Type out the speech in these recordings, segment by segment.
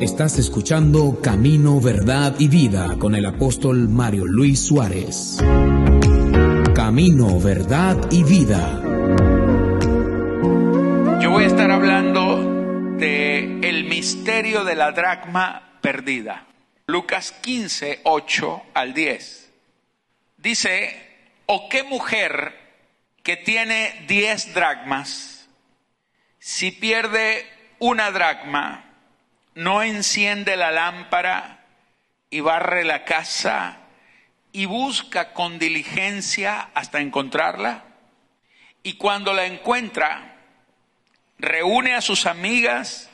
Estás escuchando Camino, Verdad y Vida con el apóstol Mario Luis Suárez. Camino, Verdad y Vida. Yo voy a estar hablando de el misterio de la dracma perdida. Lucas 15, 8 al 10. Dice, ¿o qué mujer que tiene 10 dracmas, si pierde una dracma, no enciende la lámpara y barre la casa y busca con diligencia hasta encontrarla? Y cuando la encuentra, reúne a sus amigas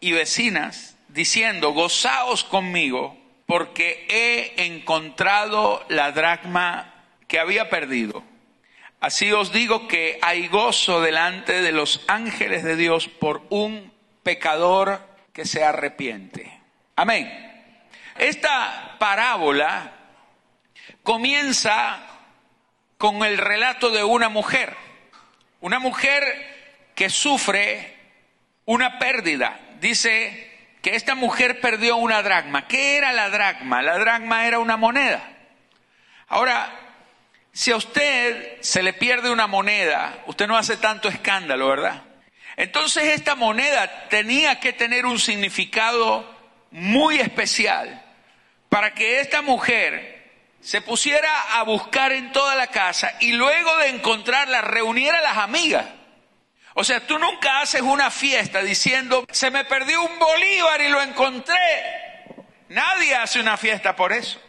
y vecinas diciendo, gozaos conmigo porque he encontrado la dracma que había perdido. Así os digo que hay gozo delante de los ángeles de Dios por un pecador que se arrepiente. Amén. Esta parábola comienza con el relato de una mujer, una mujer que sufre una pérdida. Dice que esta mujer perdió una dracma. ¿Qué era la dracma? La dracma era una moneda. Ahora, si a usted se le pierde una moneda, usted no hace tanto escándalo, ¿verdad? Entonces esta moneda tenía que tener un significado muy especial para que esta mujer se pusiera a buscar en toda la casa y luego de encontrarla reuniera a las amigas. O sea, tú nunca haces una fiesta diciendo, se me perdió un bolívar y lo encontré. Nadie hace una fiesta por eso.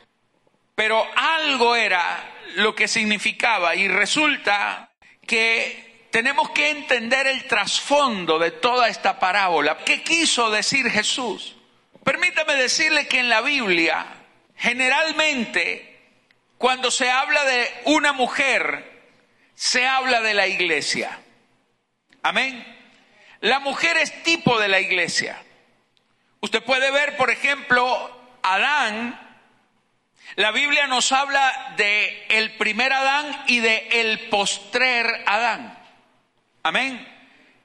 Pero algo era lo que significaba y resulta que tenemos que entender el trasfondo de toda esta parábola. ¿Qué quiso decir Jesús? Permítame decirle que en la Biblia, generalmente, cuando se habla de una mujer, se habla de la iglesia. Amén. La mujer es tipo de la iglesia. Usted puede ver, por ejemplo, Adán. La Biblia nos habla de el primer Adán y de el postrer Adán. Amén.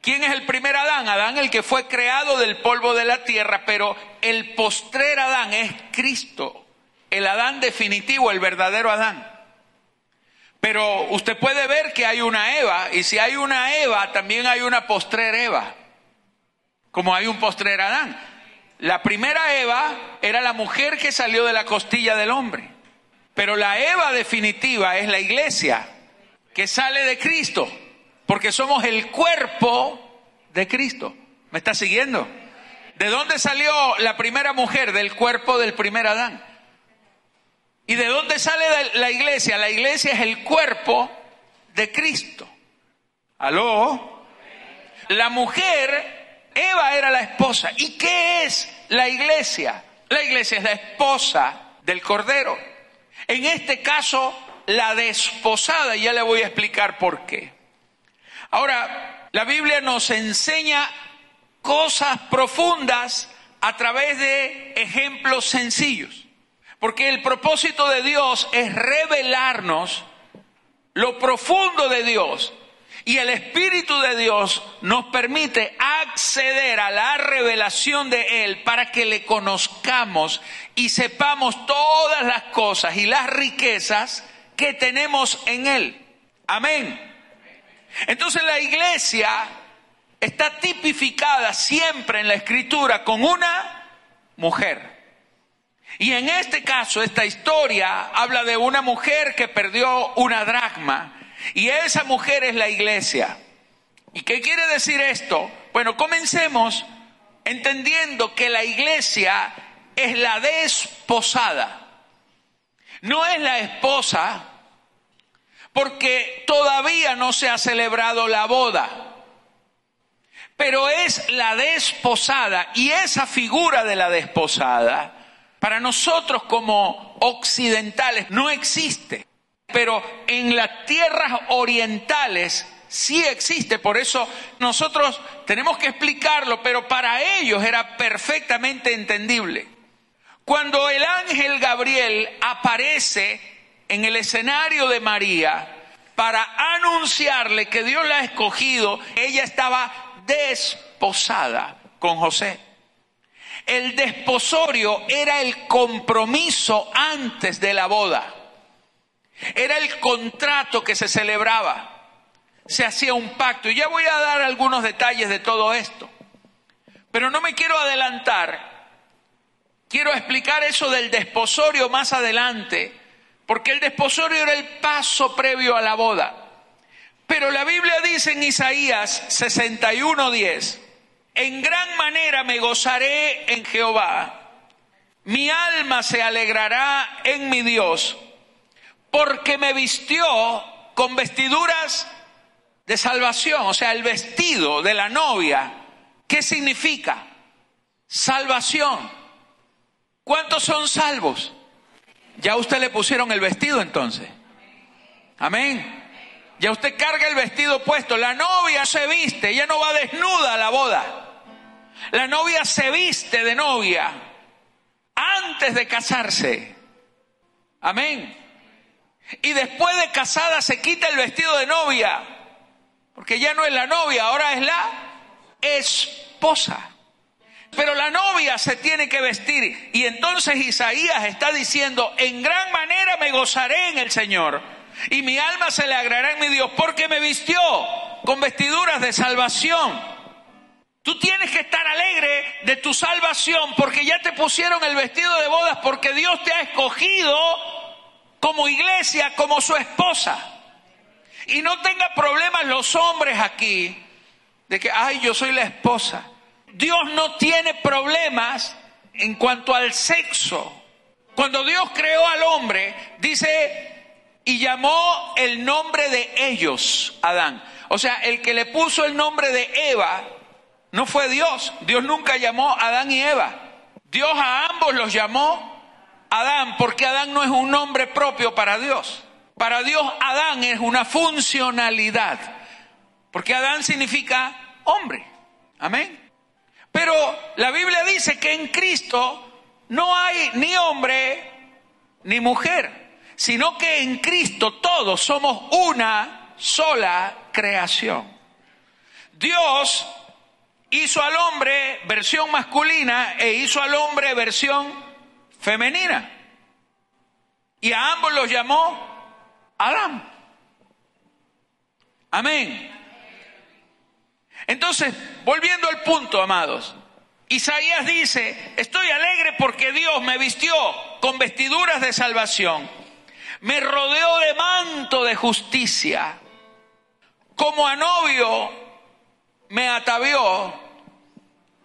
¿Quién es el primer Adán? Adán el que fue creado del polvo de la tierra, pero el postrer Adán es Cristo, el Adán definitivo, el verdadero Adán. Pero usted puede ver que hay una Eva, y si hay una Eva, también hay una postrer Eva, como hay un postrer Adán. La primera Eva era la mujer que salió de la costilla del hombre, pero la Eva definitiva es la iglesia, que sale de Cristo porque somos el cuerpo de Cristo. ¿Me está siguiendo? ¿De dónde salió la primera mujer? Del cuerpo del primer Adán. ¿Y de dónde sale la iglesia? La iglesia es el cuerpo de Cristo. ¿Aló? La mujer, Eva era la esposa. ¿Y qué es la iglesia? La iglesia es la esposa del Cordero. En este caso, la desposada, y ya le voy a explicar por qué. Ahora, la Biblia nos enseña cosas profundas a través de ejemplos sencillos. Porque el propósito de Dios es revelarnos lo profundo de Dios. Y el Espíritu de Dios nos permite acceder a la revelación de Él para que le conozcamos y sepamos todas las cosas y las riquezas que tenemos en Él. Amén. Entonces la iglesia está tipificada siempre en la escritura con una mujer. Y en este caso, esta historia habla de una mujer que perdió una dracma. Y esa mujer es la iglesia. ¿Y qué quiere decir esto? Bueno, comencemos entendiendo que la iglesia es la desposada. No es la esposa, porque todavía no se ha celebrado la boda. Pero es la desposada y esa figura de la desposada para nosotros como occidentales no existe. Pero en las tierras orientales sí existe, por eso nosotros tenemos que explicarlo, pero para ellos era perfectamente entendible. Cuando el ángel Gabriel aparece en el escenario de María para anunciarle que Dios la ha escogido, ella estaba desposada con José. El desposorio era el compromiso antes de la boda. Era el contrato que se celebraba. Se hacía un pacto. Y ya voy a dar algunos detalles de todo esto. Pero no me quiero adelantar. Quiero explicar eso del desposorio más adelante, porque el desposorio era el paso previo a la boda. Pero la Biblia dice en Isaías 61:10, en gran manera me gozaré en Jehová, mi alma se alegrará en mi Dios, porque me vistió con vestiduras de salvación, o sea, el vestido de la novia. ¿Qué significa? Salvación. ¿Cuántos son salvos? Ya usted le pusieron el vestido entonces. Amén. Ya usted carga el vestido puesto. La novia se viste, ella no va desnuda a la boda. La novia se viste de novia antes de casarse. Amén. Y después de casada se quita el vestido de novia. Porque ya no es la novia, ahora es la esposa. Pero la novia se tiene que vestir. Y entonces Isaías está diciendo, en gran manera me gozaré en el Señor. Y mi alma se le agrará en mi Dios porque me vistió con vestiduras de salvación. Tú tienes que estar alegre de tu salvación porque ya te pusieron el vestido de bodas porque Dios te ha escogido como iglesia, como su esposa. Y no tenga problemas los hombres aquí de que, ay, yo soy la esposa. Dios no tiene problemas en cuanto al sexo. Cuando Dios creó al hombre, dice, y llamó el nombre de ellos, Adán. O sea, el que le puso el nombre de Eva no fue Dios. Dios nunca llamó a Adán y Eva. Dios a ambos los llamó Adán, porque Adán no es un nombre propio para Dios. Para Dios Adán es una funcionalidad, porque Adán significa hombre. Amén. Pero la Biblia dice que en Cristo no hay ni hombre ni mujer, sino que en Cristo todos somos una sola creación. Dios hizo al hombre versión masculina e hizo al hombre versión femenina. Y a ambos los llamó Adán. Amén. Entonces, volviendo al punto, amados, Isaías dice, estoy alegre porque Dios me vistió con vestiduras de salvación, me rodeó de manto de justicia, como a novio me atavió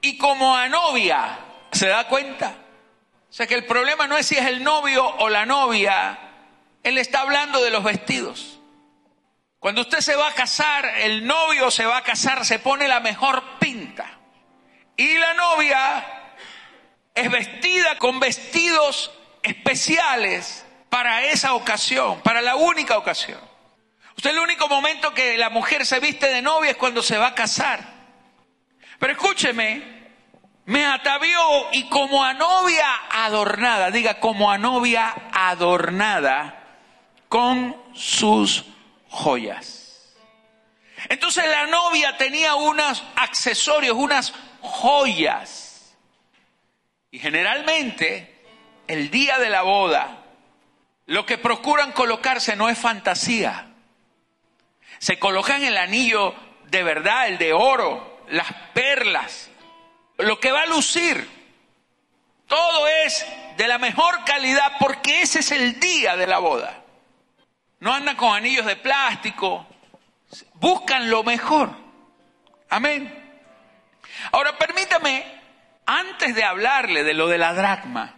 y como a novia, ¿se da cuenta? O sea que el problema no es si es el novio o la novia, él está hablando de los vestidos. Cuando usted se va a casar, el novio se va a casar, se pone la mejor pinta. Y la novia es vestida con vestidos especiales para esa ocasión, para la única ocasión. Usted el único momento que la mujer se viste de novia es cuando se va a casar. Pero escúcheme, me atavió y como a novia adornada, diga como a novia adornada con sus joyas. Entonces la novia tenía unos accesorios, unas joyas. Y generalmente el día de la boda, lo que procuran colocarse no es fantasía. Se colocan el anillo de verdad, el de oro, las perlas, lo que va a lucir. Todo es de la mejor calidad porque ese es el día de la boda. No andan con anillos de plástico. Buscan lo mejor. Amén. Ahora permítame, antes de hablarle de lo de la dracma,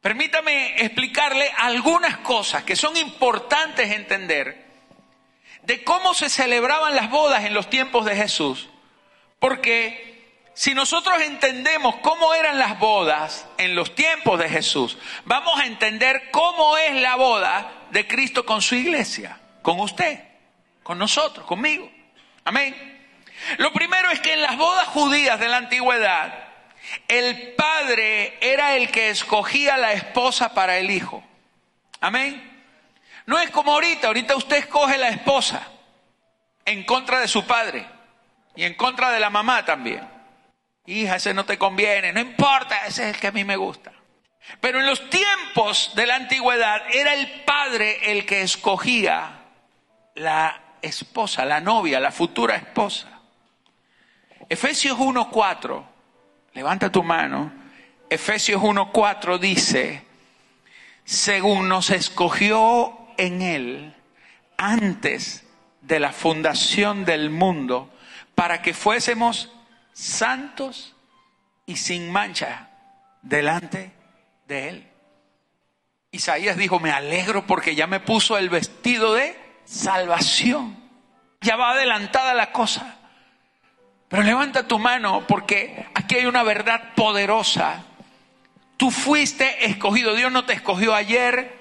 permítame explicarle algunas cosas que son importantes entender de cómo se celebraban las bodas en los tiempos de Jesús. Porque si nosotros entendemos cómo eran las bodas en los tiempos de Jesús, vamos a entender cómo es la boda de Cristo con su iglesia, con usted, con nosotros, conmigo. Amén. Lo primero es que en las bodas judías de la antigüedad, el padre era el que escogía la esposa para el hijo. Amén. No es como ahorita, ahorita usted escoge la esposa en contra de su padre y en contra de la mamá también. Hija, ese no te conviene, no importa, ese es el que a mí me gusta. Pero en los tiempos de la antigüedad era el padre el que escogía la esposa, la novia, la futura esposa. Efesios 1.4, levanta tu mano, Efesios 1.4 dice, según nos escogió en él antes de la fundación del mundo, para que fuésemos santos y sin mancha delante de él. Isaías dijo, me alegro porque ya me puso el vestido de salvación. Ya va adelantada la cosa. Pero levanta tu mano porque aquí hay una verdad poderosa. Tú fuiste escogido. Dios no te escogió ayer.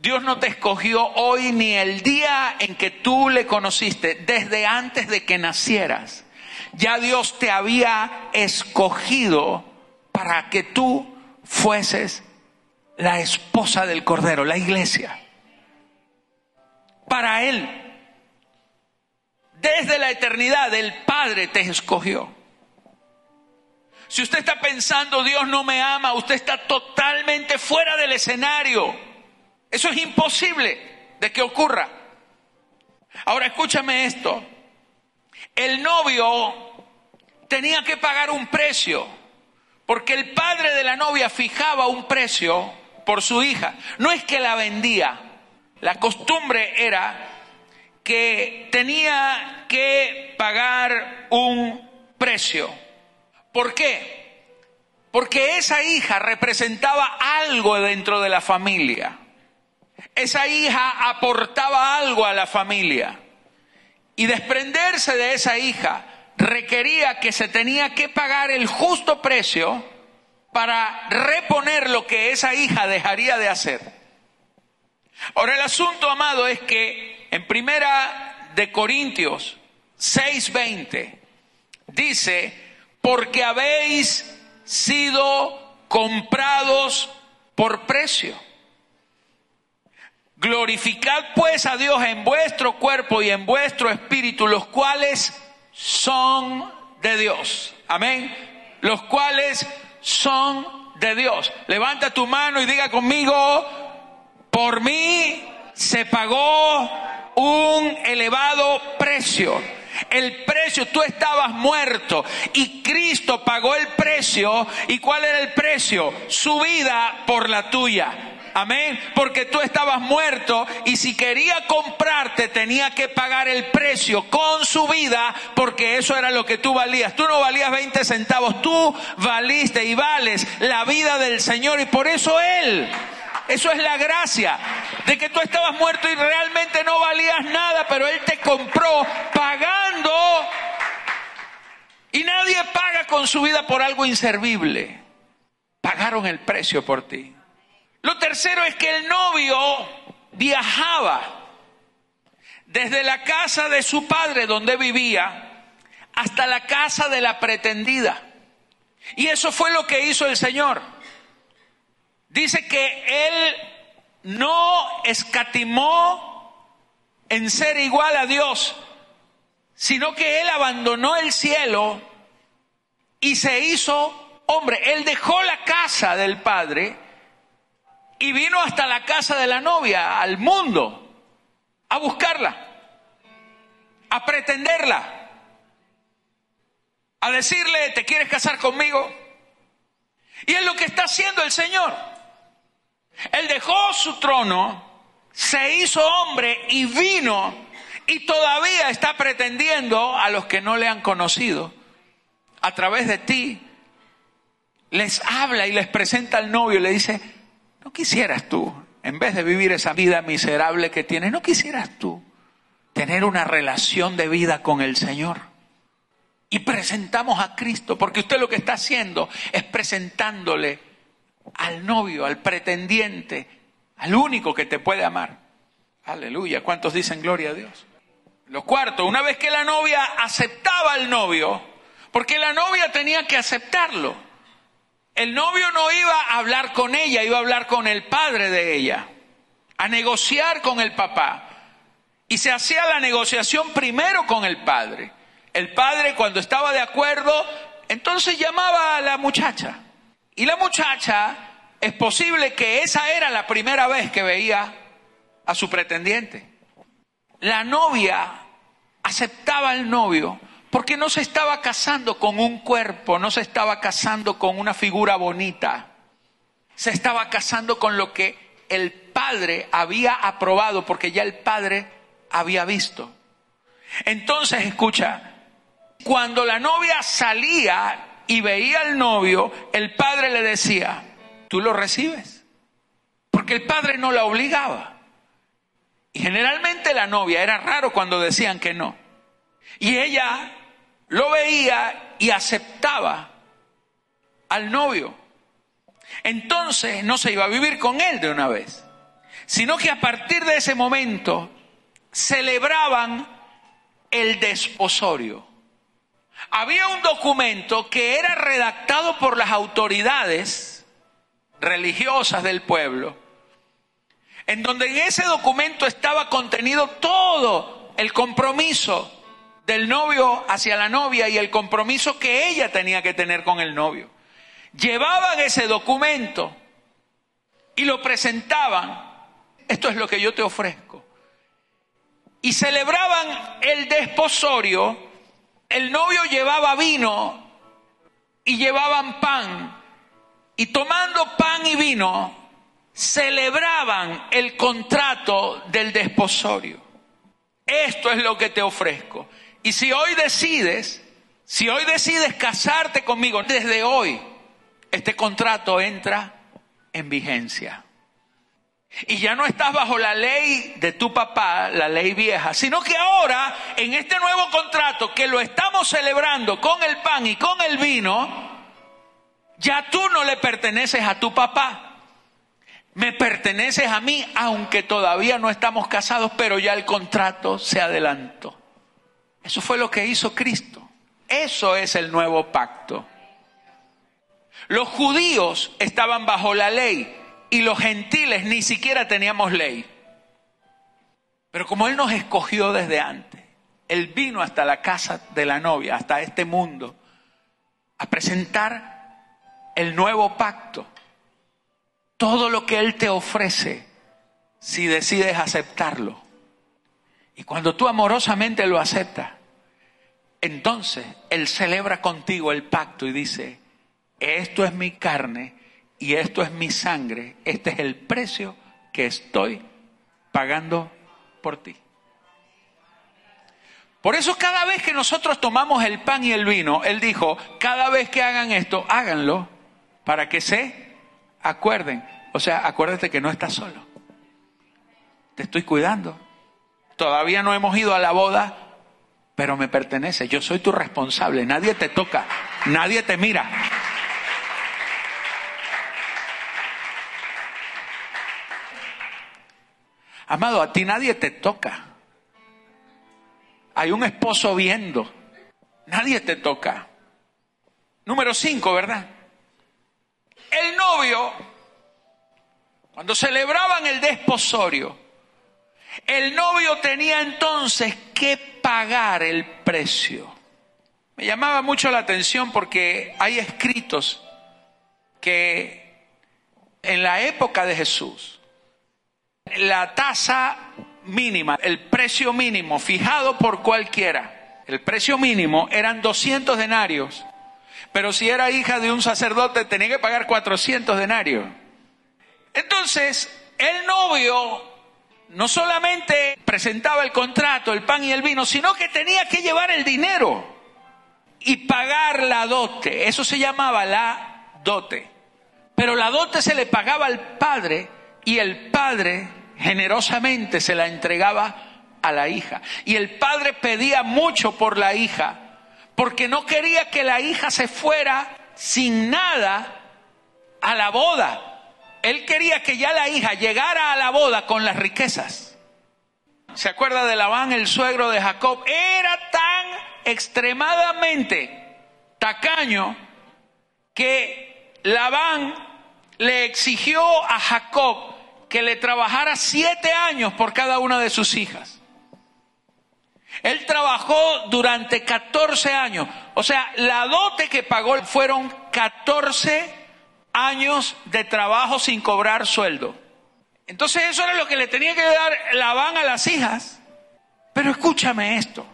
Dios no te escogió hoy ni el día en que tú le conociste. Desde antes de que nacieras. Ya Dios te había escogido para que tú fueses la esposa del Cordero, la iglesia para Él. Desde la eternidad el Padre te escogió. Si usted está pensando Dios no me ama, usted está totalmente fuera del escenario. Eso es imposible de que ocurra. Ahora escúchame esto. El novio tenía que pagar un precio, porque el padre de la novia fijaba un precio por su hija. No es que la vendía, la costumbre era que tenía que pagar un precio. ¿Por qué? Porque esa hija representaba algo dentro de la familia. Esa hija aportaba algo a la familia. Y desprenderse de esa hija requería que se tenía que pagar el justo precio para reponer lo que esa hija dejaría de hacer. Ahora el asunto, amado, es que en primera de Corintios 6:20 dice, porque habéis sido comprados por precio. Glorificad pues a Dios en vuestro cuerpo y en vuestro espíritu, los cuales son de Dios. Amén. Los cuales son de Dios. Levanta tu mano y diga conmigo, por mí se pagó un elevado precio. El precio, tú estabas muerto y Cristo pagó el precio. ¿Y cuál era el precio? Su vida por la tuya. Amén. Porque tú estabas muerto y si quería comprarte tenía que pagar el precio con su vida porque eso era lo que tú valías. Tú no valías 20 centavos, tú valiste y vales la vida del Señor y por eso Él eso es la gracia de que tú estabas muerto y realmente no valías nada, pero Él te compró pagando. Y nadie paga con su vida por algo inservible. Pagaron el precio por ti. Lo tercero es que el novio viajaba desde la casa de su padre donde vivía hasta la casa de la pretendida. Y eso fue lo que hizo el Señor dice que él no escatimó en ser igual a Dios, sino que él abandonó el cielo y se hizo hombre. Él dejó la casa del Padre y vino hasta la casa de la novia, al mundo, a buscarla, a pretenderla, a decirle, ¿te quieres casar conmigo? Y es lo que está haciendo el Señor. Él dejó su trono, se hizo hombre y vino y todavía está pretendiendo a los que no le han conocido, a través de ti, les habla y les presenta al novio y le dice, no quisieras tú, en vez de vivir esa vida miserable que tienes, no quisieras tú tener una relación de vida con el Señor. Y presentamos a Cristo, porque usted lo que está haciendo es presentándole al novio, al pretendiente, al único que te puede amar. Aleluya. ¿Cuántos dicen gloria a Dios? Lo cuarto, una vez que la novia aceptaba al novio, porque la novia tenía que aceptarlo. El novio no iba a hablar con ella, iba a hablar con el padre de ella, a negociar con el papá. Y se hacía la negociación primero con el padre. El padre cuando estaba de acuerdo Entonces llamaba a la muchacha. Y la muchacha, es posible que esa era la primera vez que veía a su pretendiente. La novia aceptaba al novio porque no se estaba casando con un cuerpo, no se estaba casando con una figura bonita, se estaba casando con lo que el padre había aprobado, porque ya el padre había visto. Entonces, escucha, cuando la novia salía y veía al novio, el padre le decía, tú lo recibes, porque el padre no la obligaba. Y generalmente la novia, era raro cuando decían que no. Y ella lo veía y aceptaba al novio. Entonces no se iba a vivir con él de una vez, sino que a partir de ese momento celebraban el desposorio. Había un documento que era redactado por las autoridades religiosas del pueblo, en donde en ese documento estaba contenido todo el compromiso del novio hacia la novia y el compromiso que ella tenía que tener con el novio. Llevaban ese documento y lo presentaban. Esto es lo que yo te ofrezco. Y celebraban el desposorio. El novio llevaba vino y llevaban pan. Y tomando pan y vino, celebraban el contrato del desposorio. Esto es lo que te ofrezco. Y si hoy decides, si hoy decides casarte conmigo, desde hoy, este contrato entra en vigencia. Y ya no estás bajo la ley de tu papá, la ley vieja, sino que ahora, en este nuevo contrato que lo estamos celebrando con el pan y con el vino, ya tú no le perteneces a tu papá. Me perteneces a mí, aunque todavía no estamos casados, pero ya el contrato se adelantó. Eso fue lo que hizo Cristo. Eso es el nuevo pacto. Los judíos estaban bajo la ley y los gentiles ni siquiera teníamos ley. Pero como Él nos escogió desde antes, Él vino hasta la casa de la novia, hasta este mundo, a presentar el nuevo pacto. Todo lo que Él te ofrece, si decides aceptarlo. Y cuando tú amorosamente lo aceptas, entonces Él celebra contigo el pacto y dice, esto es mi carne y esto es mi sangre, este es el precio que estoy pagando por ti. Por eso cada vez que nosotros tomamos el pan y el vino, Él dijo, cada vez que hagan esto, háganlo para que se acuerden. O sea, acuérdate que no estás solo. Te estoy cuidando. Todavía no hemos ido a la boda, pero me pertenece. Yo soy tu responsable. Nadie te toca, nadie te mira. Amado, a ti nadie te toca. Hay un esposo viendo. Nadie te toca. Número cinco, ¿verdad? El novio, cuando celebraban el desposorio, el novio tenía entonces que pagar el precio. Me llamaba mucho la atención porque hay escritos que en la época de Jesús, la tasa mínima, el precio mínimo fijado por cualquiera, el precio mínimo eran 200 denarios, pero si era hija de un sacerdote tenía que pagar 400 denarios. Entonces, el novio no solamente presentaba el contrato, el pan y el vino, sino que tenía que llevar el dinero y pagar la dote. Eso se llamaba la dote. Pero la dote se le pagaba al padre y el padre generosamente se la entregaba a la hija. Y el padre pedía mucho por la hija, porque no quería que la hija se fuera sin nada a la boda. Él quería que ya la hija llegara a la boda con las riquezas. ¿Se acuerda de Labán, el suegro de Jacob? Era tan extremadamente tacaño que Labán le exigió a Jacob que le trabajara siete años por cada una de sus hijas. Él trabajó durante 14 años. O sea, la dote que pagó fueron 14 años de trabajo sin cobrar sueldo. Entonces eso era lo que le tenía que dar Labán a las hijas. Pero escúchame esto.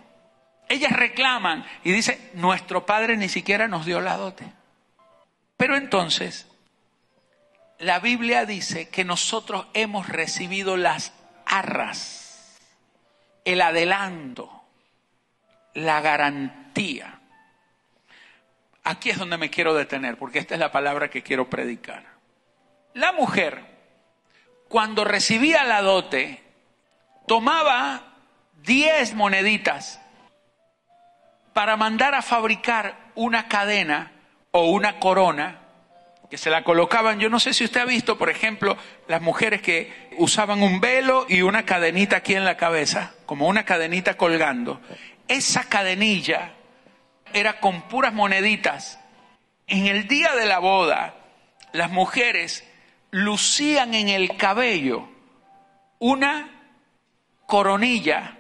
Ellas reclaman y dicen, nuestro padre ni siquiera nos dio la dote. Pero entonces, la Biblia dice que nosotros hemos recibido las arras, el adelanto, la garantía. Aquí es donde me quiero detener, porque esta es la palabra que quiero predicar. La mujer, cuando recibía la dote, tomaba diez moneditas para mandar a fabricar una cadena o una corona que se la colocaban, yo no sé si usted ha visto, por ejemplo, las mujeres que usaban un velo y una cadenita aquí en la cabeza, como una cadenita colgando. Esa cadenilla era con puras moneditas. En el día de la boda, las mujeres lucían en el cabello una coronilla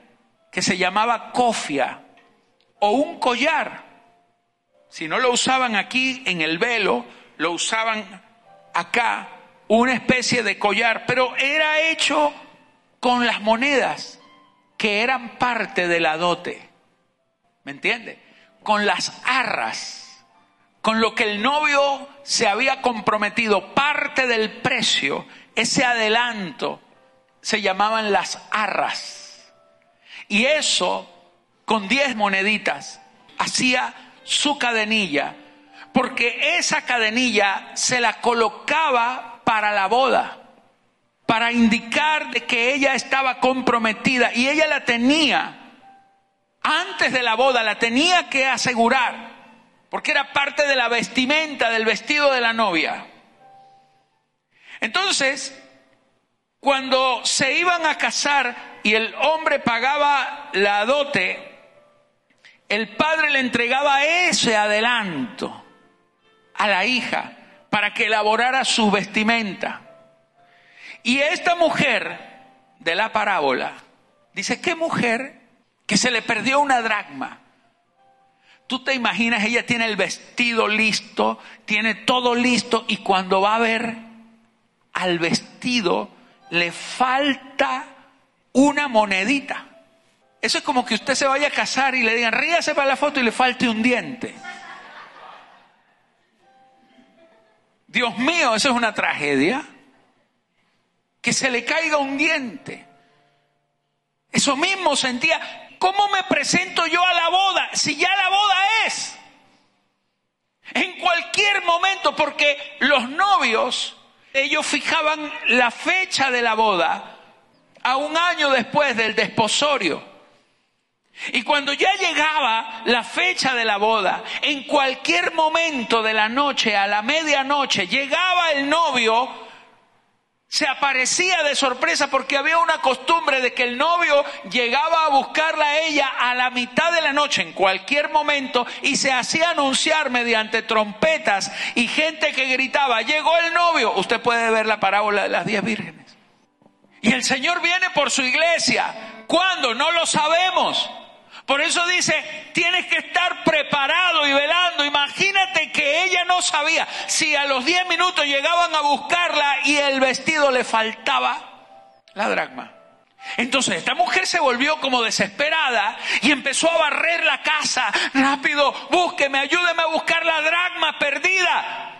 que se llamaba cofia o un collar. Si no lo usaban aquí en el velo, lo usaban acá, una especie de collar, pero era hecho con las monedas que eran parte de la dote. ¿Me entiende? Con las arras, con lo que el novio se había comprometido, parte del precio, ese adelanto, se llamaban las arras. Y eso, con diez moneditas, hacía su cadenilla porque esa cadenilla se la colocaba para la boda, para indicar de que ella estaba comprometida y ella la tenía antes de la boda, la tenía que asegurar, porque era parte de la vestimenta, del vestido de la novia. Entonces, cuando se iban a casar y el hombre pagaba la dote, el padre le entregaba ese adelanto a la hija para que elaborara su vestimenta. Y esta mujer de la parábola dice, ¿qué mujer que se le perdió una dracma? Tú te imaginas, ella tiene el vestido listo, tiene todo listo y cuando va a ver al vestido le falta una monedita. Eso es como que usted se vaya a casar y le digan, ríase para la foto y le falte un diente. Dios mío, eso es una tragedia. Que se le caiga un diente. Eso mismo sentía. ¿Cómo me presento yo a la boda si ya la boda es? En cualquier momento, porque los novios, ellos fijaban la fecha de la boda a un año después del desposorio. Y cuando ya llegaba la fecha de la boda, en cualquier momento de la noche, a la medianoche, llegaba el novio, se aparecía de sorpresa porque había una costumbre de que el novio llegaba a buscarla a ella a la mitad de la noche, en cualquier momento, y se hacía anunciar mediante trompetas y gente que gritaba, llegó el novio. Usted puede ver la parábola de las diez vírgenes. Y el Señor viene por su iglesia. ¿Cuándo? No lo sabemos. Por eso dice, tienes que estar preparado y velando. Imagínate que ella no sabía si a los 10 minutos llegaban a buscarla y el vestido le faltaba la dracma. Entonces esta mujer se volvió como desesperada y empezó a barrer la casa. Rápido, búsqueme, ayúdeme a buscar la dracma perdida.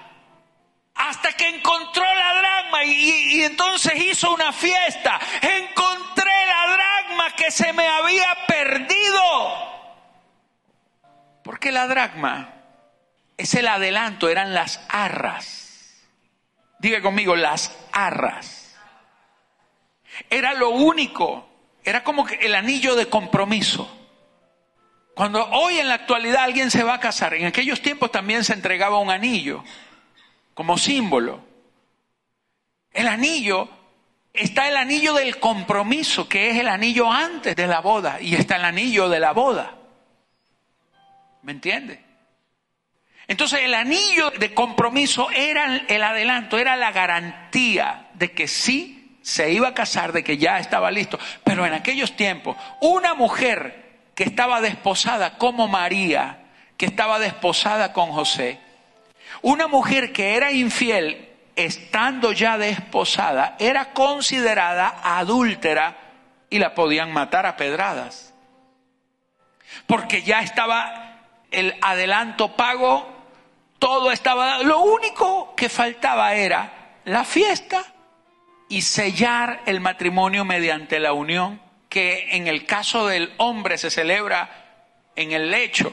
Hasta que encontró la dracma y, entonces hizo una fiesta. Encontré la dracma que se me había perdido. Porque la dracma es el adelanto, eran las arras. Diga conmigo, las arras. Era lo único, era como el anillo de compromiso. Cuando hoy en la actualidad alguien se va a casar, en aquellos tiempos también se entregaba un anillo como símbolo. El anillo está el anillo del compromiso, que es el anillo antes de la boda, y está el anillo de la boda. ¿Me entiende? Entonces el anillo de compromiso era el adelanto, era la garantía de que sí se iba a casar, de que ya estaba listo. Pero en aquellos tiempos, una mujer que estaba desposada, como María, que estaba desposada con José. Una mujer que era infiel, estando ya desposada, era considerada adúltera y la podían matar a pedradas. Porque ya estaba el adelanto pago, todo estaba... Lo único que faltaba era la fiesta y sellar el matrimonio mediante la unión, que en el caso del hombre se celebra en el lecho,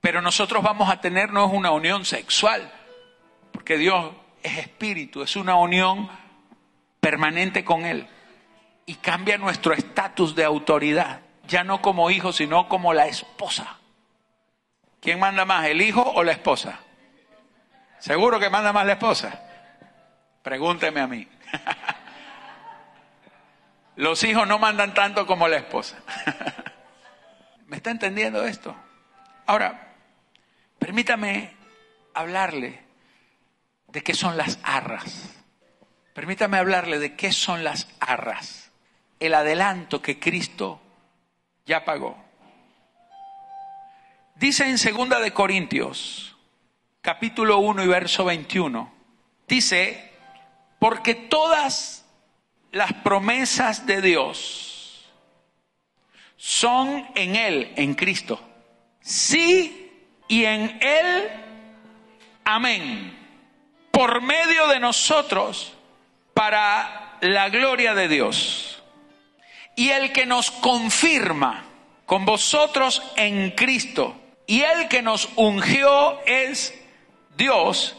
pero nosotros vamos a tener no es una unión sexual, porque Dios es espíritu, es una unión permanente con Él y cambia nuestro estatus de autoridad, ya no como hijo, sino como la esposa. ¿Quién manda más, el hijo o la esposa? Seguro que manda más la esposa. Pregúnteme a mí. Los hijos no mandan tanto como la esposa. ¿Me está entendiendo esto? Ahora, permítame hablarle de qué son las arras. Permítame hablarle de qué son las arras. El adelanto que Cristo ya pagó. Dice en segunda de Corintios, capítulo 1 y verso 21, dice, porque todas las promesas de Dios son en Él, en Cristo. Sí y en Él, amén. Por medio de nosotros, para la gloria de Dios. Y el que nos confirma con vosotros en Cristo, y el que nos ungió es Dios,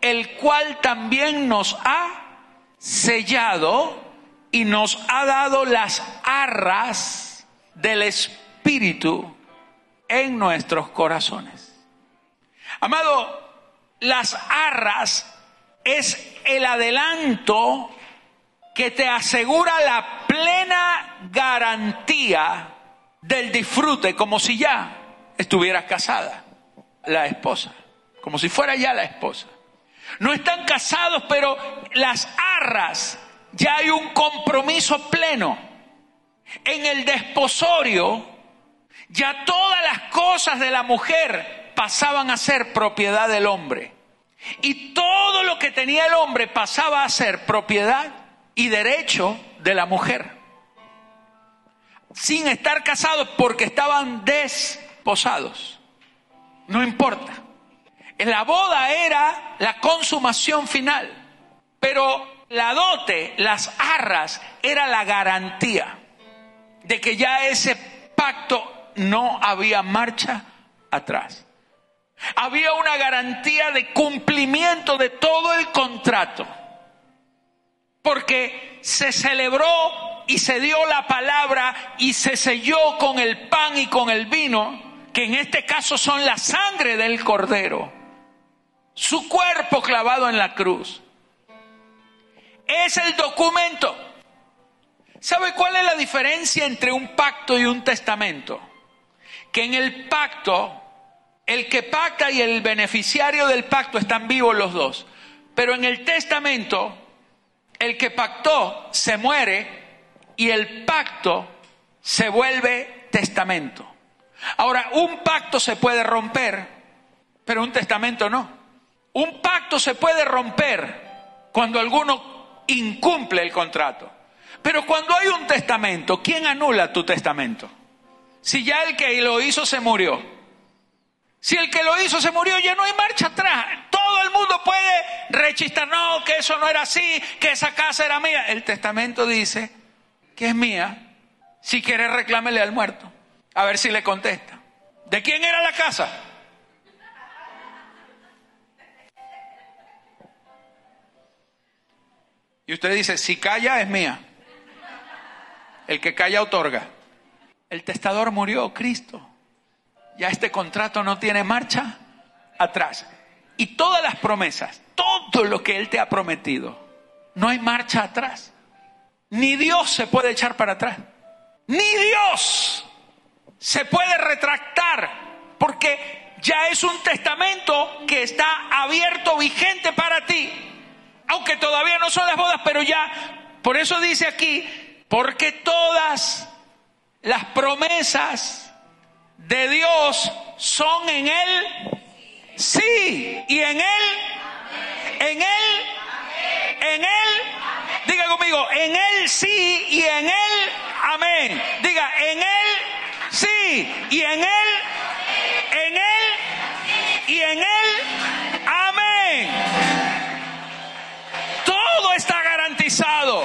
el cual también nos ha sellado y nos ha dado las arras del Espíritu en nuestros corazones. Amado, las arras es el adelanto que te asegura la plena garantía del disfrute, como si ya estuvieras casada, la esposa, como si fuera ya la esposa. No están casados, pero las arras ya hay un compromiso pleno. En el desposorio, ya todas las cosas de la mujer pasaban a ser propiedad del hombre. Y todo lo que tenía el hombre pasaba a ser propiedad y derecho de la mujer. Sin estar casados porque estaban desposados. No importa. La boda era la consumación final. Pero la dote, las arras, era la garantía de que ya ese pacto no había marcha atrás. Había una garantía de cumplimiento de todo el contrato. Porque se celebró y se dio la palabra y se selló con el pan y con el vino, que en este caso son la sangre del cordero, su cuerpo clavado en la cruz es el documento. ¿Sabe cuál es la diferencia entre un pacto y un testamento? Que en el pacto, el que pacta y el beneficiario del pacto están vivos los dos. Pero en el testamento, el que pactó se muere y el pacto se vuelve testamento. Ahora, un pacto se puede romper, pero un testamento no. Un pacto se puede romper cuando alguno incumple el contrato. Pero cuando hay un testamento, ¿quién anula tu testamento? Si ya el que lo hizo se murió. Si el que lo hizo se murió, ya no hay marcha atrás. Todo el mundo puede rechistar, no, que eso no era así, que esa casa era mía. El testamento dice que es mía. Si quiere, reclámele al muerto. A ver si le contesta. ¿De quién era la casa? Y usted dice, si calla es mía. El que calla otorga. El testador murió, Cristo. Ya este contrato no tiene marcha atrás. Y todas las promesas, todo lo que Él te ha prometido, no hay marcha atrás. Ni Dios se puede echar para atrás. Ni Dios se puede retractar porque ya es un testamento que está abierto, vigente para ti aunque todavía no son las bodas, pero ya, por eso dice aquí, porque todas las promesas de Dios son en Él sí y en Él, en Él, en Él, diga conmigo, en Él sí y en Él, amén. Diga, en Él sí y en Él, en Él y en Él, amén. Todo está garantizado.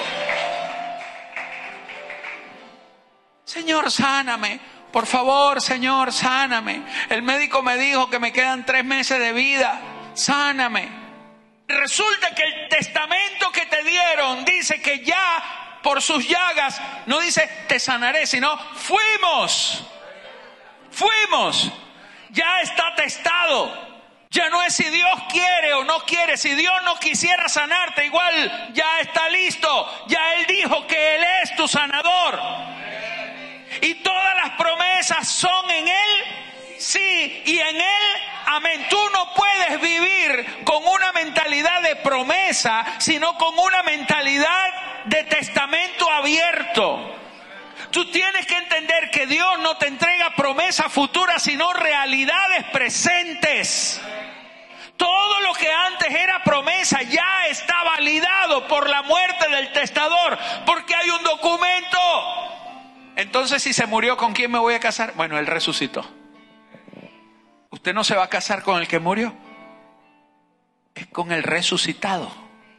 Señor, sáname. Por favor, Señor, sáname. El médico me dijo que me quedan tres meses de vida. Sáname. Resulta que el testamento que te dieron dice que ya por sus llagas, no dice te sanaré, sino fuimos. Fuimos. Ya está testado. Ya no es si Dios quiere o no quiere. Si Dios no quisiera sanarte, igual ya está listo. Ya Él dijo que Él es tu sanador. Y todas las promesas son en Él, sí, y en Él, amén. Tú no puedes vivir con una mentalidad de promesa, sino con una mentalidad de testamento abierto. Tú tienes que entender que Dios no te entrega promesas futuras, sino realidades presentes. Todo lo que antes era promesa ya está validado por la muerte del testador, porque hay un documento. Entonces, si se murió, ¿con quién me voy a casar? Bueno, él resucitó. Usted no se va a casar con el que murió, es con el resucitado,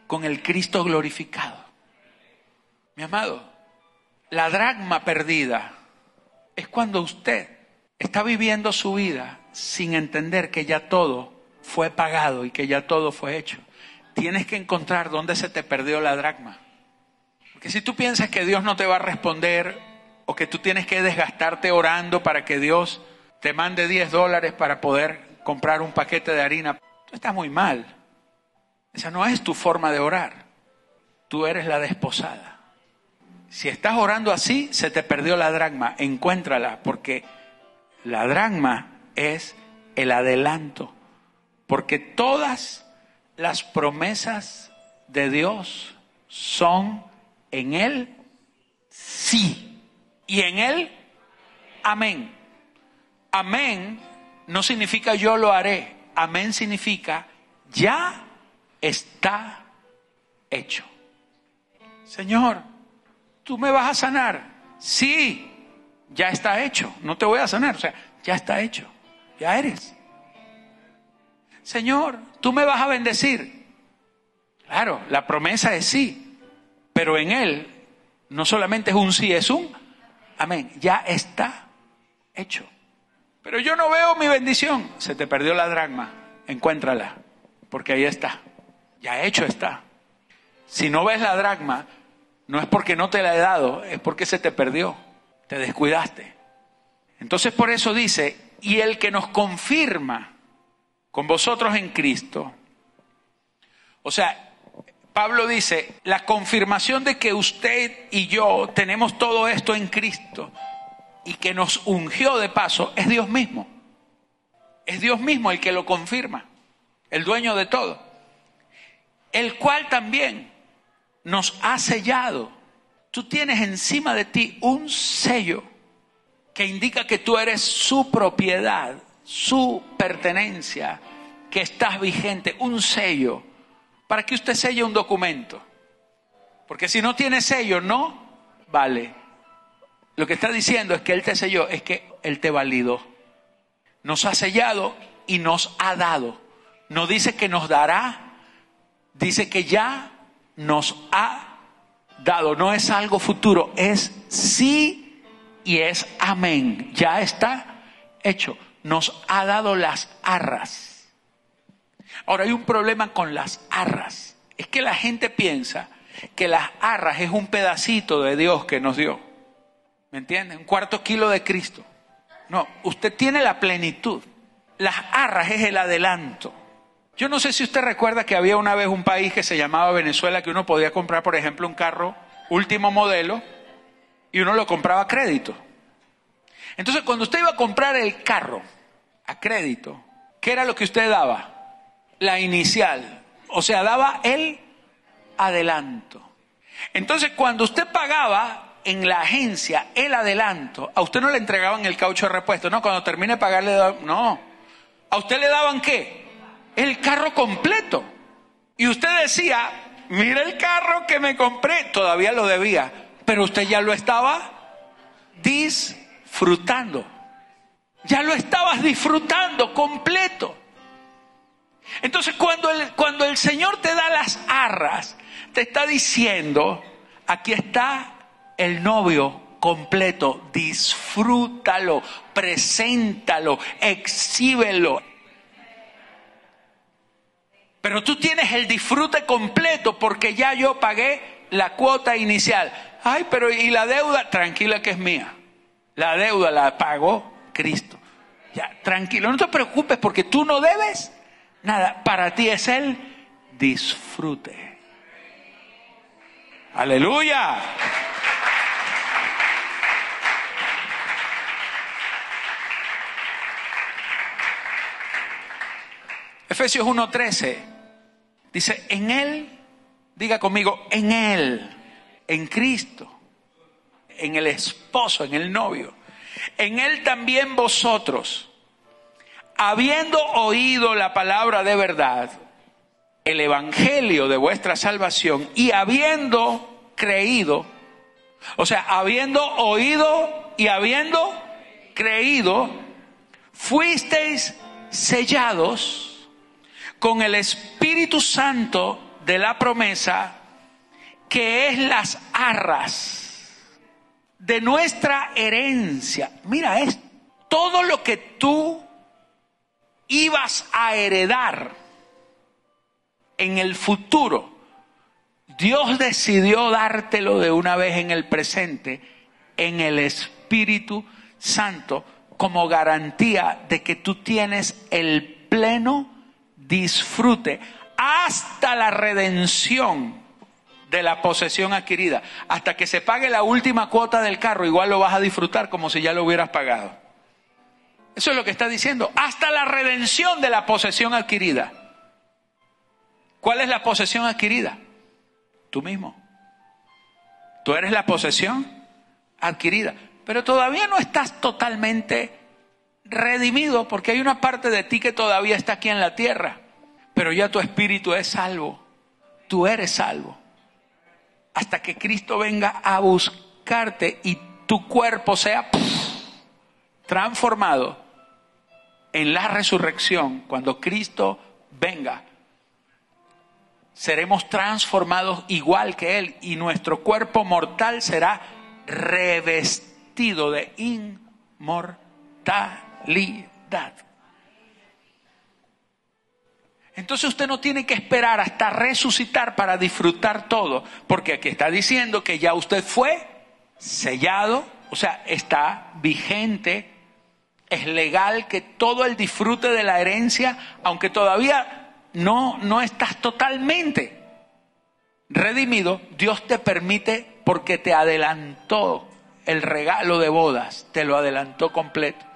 con el Cristo glorificado. Mi amado, la dragma perdida es cuando usted está viviendo su vida sin entender que ya todo fue pagado y que ya todo fue hecho. Tienes que encontrar dónde se te perdió la dracma. Porque si tú piensas que Dios no te va a responder o que tú tienes que desgastarte orando para que Dios te mande 10 dólares para poder comprar un paquete de harina, tú estás muy mal. Esa no es tu forma de orar. Tú eres la desposada. Si estás orando así, se te perdió la dragma. Encuéntrala, porque la dragma es el adelanto. Porque todas las promesas de Dios son en Él sí y en Él, amén. Amén no significa yo lo haré. Amén significa ya está hecho. Señor, ¿tú me vas a sanar? Sí, ya está hecho. No te voy a sanar, o sea, ya está hecho. Ya eres. Señor, ¿tú me vas a bendecir? Claro, la promesa es sí, pero en Él no solamente es un sí, es un Amén. Ya está hecho. Pero yo no veo mi bendición. Se te perdió la dragma. Encuéntrala. Porque ahí está. Ya hecho está. Si no ves la dragma, no es porque no te la he dado, es porque se te perdió. Te descuidaste. Entonces por eso dice, y el que nos confirma con vosotros en Cristo. O sea, Pablo dice, la confirmación de que usted y yo tenemos todo esto en Cristo y que nos ungió de paso es Dios mismo. Es Dios mismo el que lo confirma, el dueño de todo. El cual también nos ha sellado. Tú tienes encima de ti un sello que indica que tú eres su propiedad, su pertenencia, que estás vigente, un sello para que usted selle un documento. Porque si no tiene sello, no vale. Lo que está diciendo es que Él te selló, es que Él te validó. Nos ha sellado y nos ha dado. No dice que nos dará, dice que ya nos ha dado. No es algo futuro, es sí y es amén. Ya está hecho. Nos ha dado las arras Ahora hay un problema con las arras. Es que la gente piensa que las arras es un pedacito de Dios que nos dio. ¿Me entienden? Un cuarto kilo de Cristo. No, usted tiene la plenitud. Las arras es el adelanto. Yo no sé si usted recuerda que había una vez un país que se llamaba Venezuela que uno podía comprar, por ejemplo, un carro último modelo y uno lo compraba a crédito. Entonces, cuando usted iba a comprar el carro a crédito, ¿qué era lo que usted daba? La inicial, o sea, daba el adelanto. Entonces, cuando usted pagaba en la agencia el adelanto, a usted no le entregaban el caucho de repuesto, no, cuando termine de pagarle, no. ¿A usted le daban qué? El carro completo. Y usted decía, mira el carro que me compré, todavía lo debía, pero usted ya lo estaba disfrutando. Ya lo estabas disfrutando completo. Entonces cuando el, cuando el Señor te da las arras, te está diciendo, aquí está el novio completo, disfrútalo, preséntalo, exhíbelo. Pero tú tienes el disfrute completo porque ya yo pagué la cuota inicial. Ay, pero ¿y la deuda? Tranquila que es mía. La deuda la pagó Cristo. Ya, tranquilo, no te preocupes porque tú no debes nada. Para ti es el disfrute. Aleluya. Efesios 1:13 dice, en Él, diga conmigo, en Él, en Cristo, en el esposo, en el novio, en Él también vosotros, habiendo oído la palabra de verdad, el Evangelio de vuestra salvación y habiendo creído, o sea, habiendo oído y habiendo creído, fuisteis sellados con el Espíritu Santo de la promesa, que es las arras de nuestra herencia. Mira, es todo lo que tú ibas a heredar en el futuro, Dios decidió dártelo de una vez en el presente, en el Espíritu Santo, como garantía de que tú tienes el pleno disfrute hasta la redención de la posesión adquirida. Hasta que se pague la última cuota del carro, igual lo vas a disfrutar como si ya lo hubieras pagado. Eso es lo que está diciendo. Hasta la redención de la posesión adquirida. ¿Cuál es la posesión adquirida? Tú mismo. Tú eres la posesión adquirida. Pero todavía no estás totalmente redimido porque hay una parte de ti que todavía está aquí en la tierra. Pero ya tu espíritu es salvo. Tú eres salvo. Hasta que Cristo venga a buscarte y tu cuerpo sea transformado en la resurrección cuando Cristo venga seremos transformados igual que Él y nuestro cuerpo mortal será revestido de inmortalidad. Entonces usted no tiene que esperar hasta resucitar para disfrutar todo, porque aquí está diciendo que ya usted fue sellado, o sea, está vigente, es legal que todo el disfrute de la herencia, aunque todavía no, no estás totalmente redimido, Dios te permite porque te adelantó el regalo de bodas, te lo adelantó completo.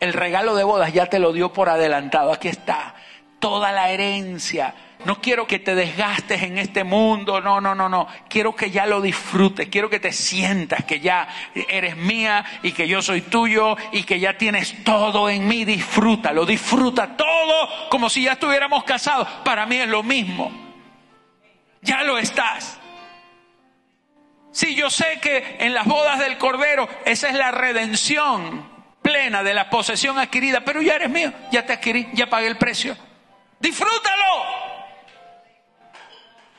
El regalo de bodas ya te lo dio por adelantado, aquí está, toda la herencia, no quiero que te desgastes en este mundo, no, no, no, no. Quiero que ya lo disfrutes, quiero que te sientas que ya eres mía y que yo soy tuyo y que ya tienes todo en mí. Disfrútalo, disfruta todo como si ya estuviéramos casados. Para mí es lo mismo. Ya lo estás. Sí, yo sé que en las bodas del Cordero esa es la redención plena de la posesión adquirida, pero ya eres mío, ya te adquirí, ya pagué el precio. Disfrútalo.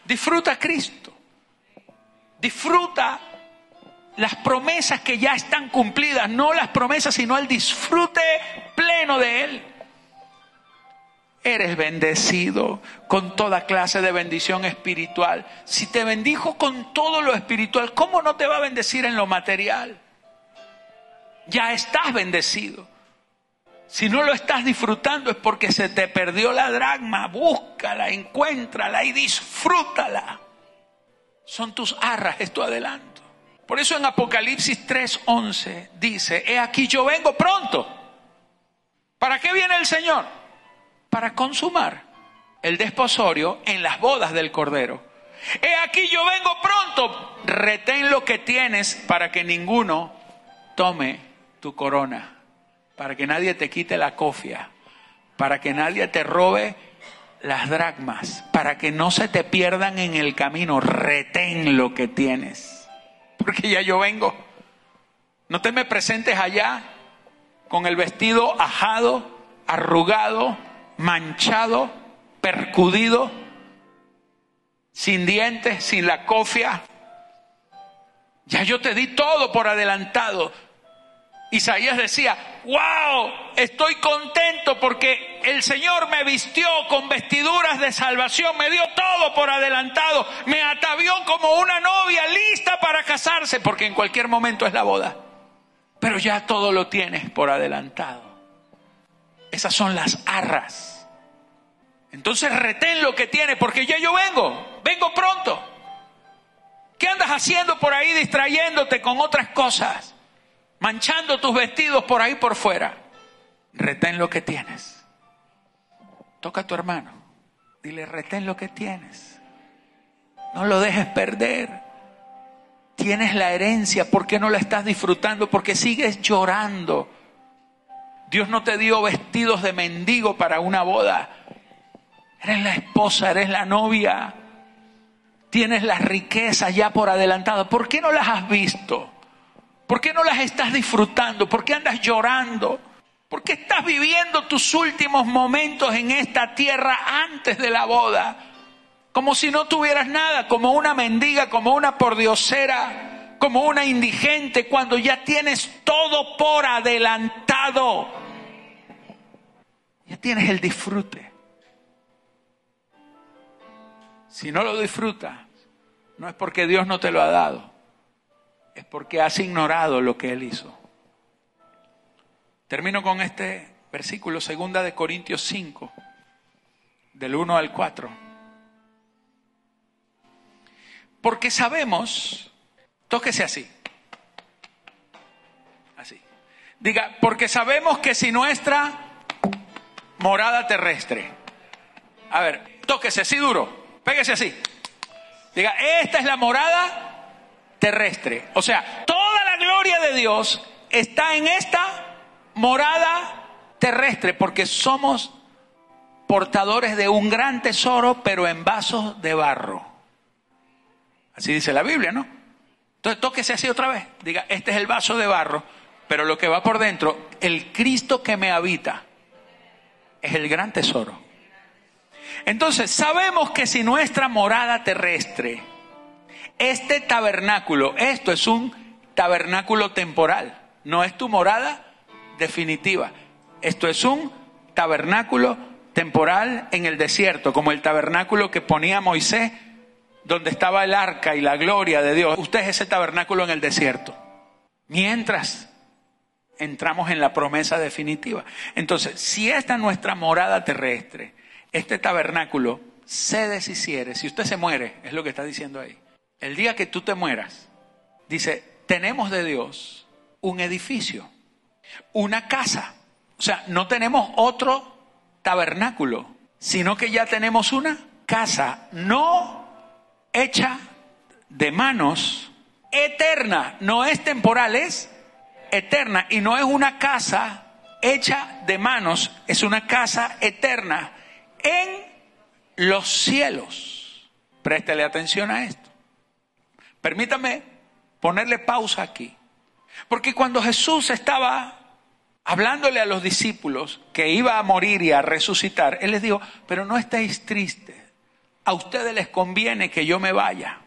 Disfruta Cristo. Disfruta las promesas que ya están cumplidas, no las promesas, sino el disfrute pleno de Él. Eres bendecido con toda clase de bendición espiritual. Si te bendijo con todo lo espiritual, ¿cómo no te va a bendecir en lo material? Ya estás bendecido. Si no lo estás disfrutando es porque se te perdió la dragma. Búscala, encuéntrala y disfrútala. Son tus arras, es tu adelanto. Por eso en Apocalipsis 3:11 dice, he aquí yo vengo pronto. ¿Para qué viene el Señor? Para consumar el desposorio en las bodas del Cordero. He aquí yo vengo pronto. Retén lo que tienes para que ninguno tome tu corona, para que nadie te quite la cofia, para que nadie te robe las dracmas, para que no se te pierdan en el camino. Retén lo que tienes, porque ya yo vengo. No te me presentes allá con el vestido ajado, arrugado, manchado, percudido, sin dientes, sin la cofia. Ya yo te di todo por adelantado. Isaías decía, wow, estoy contento porque el Señor me vistió con vestiduras de salvación, me dio todo por adelantado, me atavió como una novia lista para casarse, porque en cualquier momento es la boda. Pero ya todo lo tienes por adelantado. Esas son las arras. Entonces retén lo que tienes, porque ya yo vengo, vengo pronto. ¿Qué andas haciendo por ahí distrayéndote con otras cosas? Manchando tus vestidos por ahí por fuera. Retén lo que tienes. Toca a tu hermano. Dile, retén lo que tienes. No lo dejes perder. Tienes la herencia, ¿por qué no la estás disfrutando? Porque sigues llorando. Dios no te dio vestidos de mendigo para una boda. Eres la esposa, eres la novia. Tienes las riquezas ya por adelantado. ¿Por qué no las has visto? ¿Por qué no las estás disfrutando? ¿Por qué andas llorando? ¿Por qué estás viviendo tus últimos momentos en esta tierra antes de la boda? Como si no tuvieras nada, como una mendiga, como una pordiosera, como una indigente, cuando ya tienes todo por adelantado. Ya tienes el disfrute. Si no lo disfrutas, no es porque Dios no te lo ha dado es porque has ignorado lo que Él hizo. Termino con este versículo, segunda de Corintios 5, del 1 al 4. Porque sabemos, tóquese así, así. Diga, porque sabemos que si nuestra morada terrestre, a ver, tóquese así duro, pégese así. Diga, esta es la morada terrestre. O sea, toda la gloria de Dios está en esta morada terrestre, porque somos portadores de un gran tesoro, pero en vasos de barro. Así dice la Biblia, ¿no? Entonces tóquese así otra vez. Diga, este es el vaso de barro, pero lo que va por dentro, el Cristo que me habita, es el gran tesoro. Entonces, sabemos que si nuestra morada terrestre, este tabernáculo, esto es un tabernáculo temporal, no es tu morada definitiva. Esto es un tabernáculo temporal en el desierto, como el tabernáculo que ponía Moisés, donde estaba el arca y la gloria de Dios. Usted es ese tabernáculo en el desierto. Mientras entramos en la promesa definitiva. Entonces, si esta es nuestra morada terrestre, este tabernáculo se deshiciere, si usted se muere, es lo que está diciendo ahí el día que tú te mueras, dice, tenemos de Dios un edificio, una casa. O sea, no tenemos otro tabernáculo, sino que ya tenemos una casa no hecha de manos, eterna, no es temporal, es eterna. Y no es una casa hecha de manos, es una casa eterna en los cielos. Préstele atención a esto. Permítame ponerle pausa aquí. Porque cuando Jesús estaba hablándole a los discípulos que iba a morir y a resucitar, Él les dijo, pero no estéis tristes. A ustedes les conviene que yo me vaya.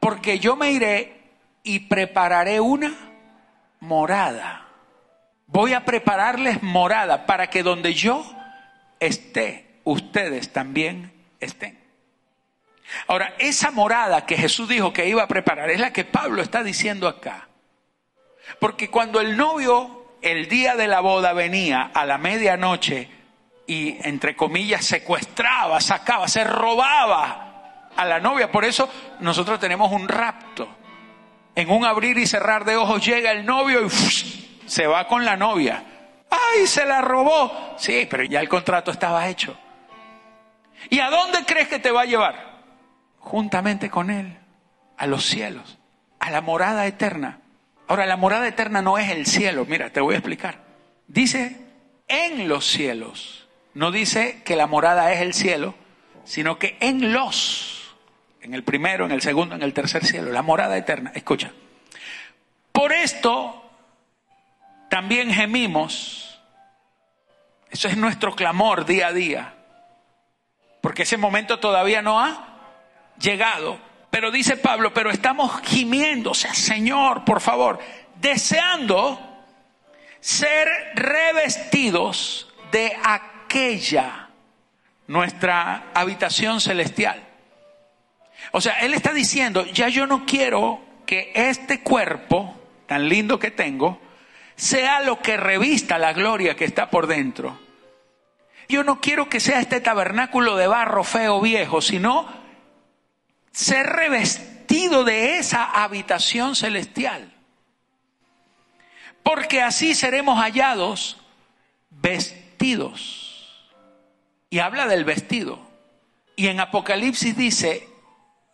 Porque yo me iré y prepararé una morada. Voy a prepararles morada para que donde yo esté, ustedes también estén. Ahora, esa morada que Jesús dijo que iba a preparar es la que Pablo está diciendo acá. Porque cuando el novio, el día de la boda, venía a la medianoche y, entre comillas, secuestraba, sacaba, se robaba a la novia, por eso nosotros tenemos un rapto. En un abrir y cerrar de ojos llega el novio y se va con la novia. ¡Ay, se la robó! Sí, pero ya el contrato estaba hecho. ¿Y a dónde crees que te va a llevar? Juntamente con Él a los cielos, a la morada eterna. Ahora, la morada eterna no es el cielo, mira, te voy a explicar. Dice en los cielos, no dice que la morada es el cielo, sino que en los, en el primero, en el segundo, en el tercer cielo, la morada eterna. Escucha, por esto también gemimos, eso es nuestro clamor día a día, porque ese momento todavía no ha llegado. Pero dice Pablo, pero estamos gimiendo, o sea, Señor, por favor, deseando ser revestidos de aquella nuestra habitación celestial. O sea, Él está diciendo, ya yo no quiero que este cuerpo tan lindo que tengo sea lo que revista la gloria que está por dentro. Yo no quiero que sea este tabernáculo de barro feo viejo, sino ser revestido de esa habitación celestial. Porque así seremos hallados vestidos. Y habla del vestido. Y en Apocalipsis dice,